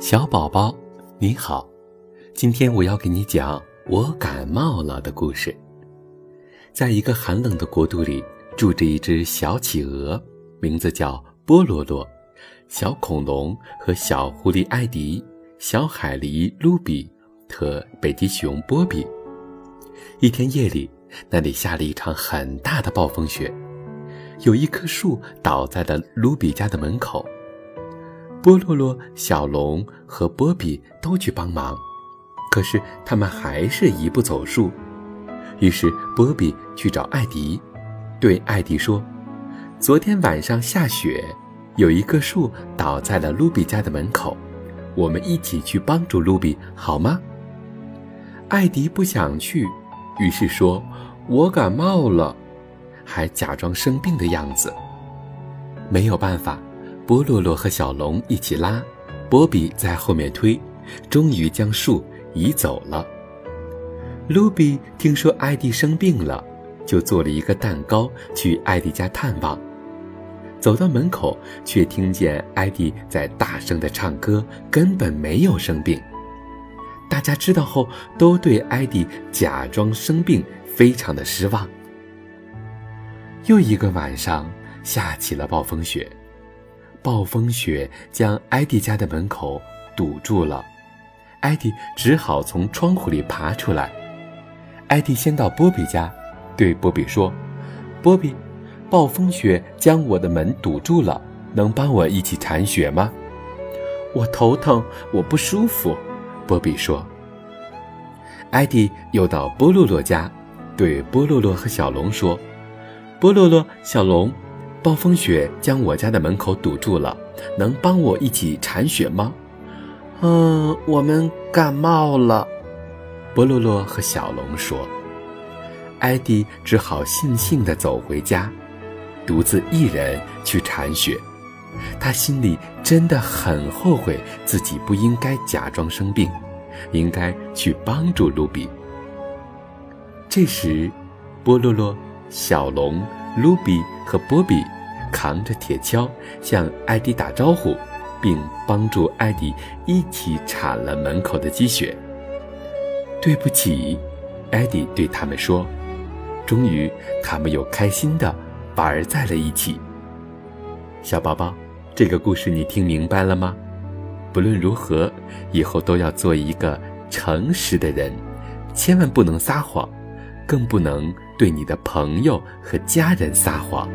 小宝宝，你好，今天我要给你讲我感冒了的故事。在一个寒冷的国度里，住着一只小企鹅，名字叫波罗罗；小恐龙和小狐狸艾迪，小海狸卢比和北极熊波比。一天夜里，那里下了一场很大的暴风雪，有一棵树倒在了卢比家的门口。波洛洛、小龙和波比都去帮忙，可是他们还是一步走数。于是波比去找艾迪，对艾迪说：“昨天晚上下雪，有一棵树倒在了卢比家的门口，我们一起去帮助卢比好吗？”艾迪不想去，于是说：“我感冒了。”还假装生病的样子。没有办法。波洛洛和小龙一起拉，波比在后面推，终于将树移走了。卢比听说艾迪生病了，就做了一个蛋糕去艾迪家探望。走到门口，却听见艾迪在大声的唱歌，根本没有生病。大家知道后，都对艾迪假装生病非常的失望。又一个晚上，下起了暴风雪。暴风雪将艾迪家的门口堵住了，艾迪只好从窗户里爬出来。艾迪先到波比家，对波比说：“波比，暴风雪将我的门堵住了，能帮我一起铲雪吗？”“我头疼，我不舒服。”波比说。艾迪又到波洛洛家，对波洛洛和小龙说：“波洛洛，小龙。”暴风雪将我家的门口堵住了，能帮我一起铲雪吗？嗯，我们感冒了。波洛洛和小龙说。艾迪只好悻悻地走回家，独自一人去铲雪。他心里真的很后悔，自己不应该假装生病，应该去帮助卢比。这时，波洛洛、小龙。卢比和波比扛着铁锹向艾迪打招呼，并帮助艾迪一起铲了门口的积雪。对不起，艾迪对他们说。终于，他们又开心地玩在了一起。小宝宝，这个故事你听明白了吗？不论如何，以后都要做一个诚实的人，千万不能撒谎。更不能对你的朋友和家人撒谎。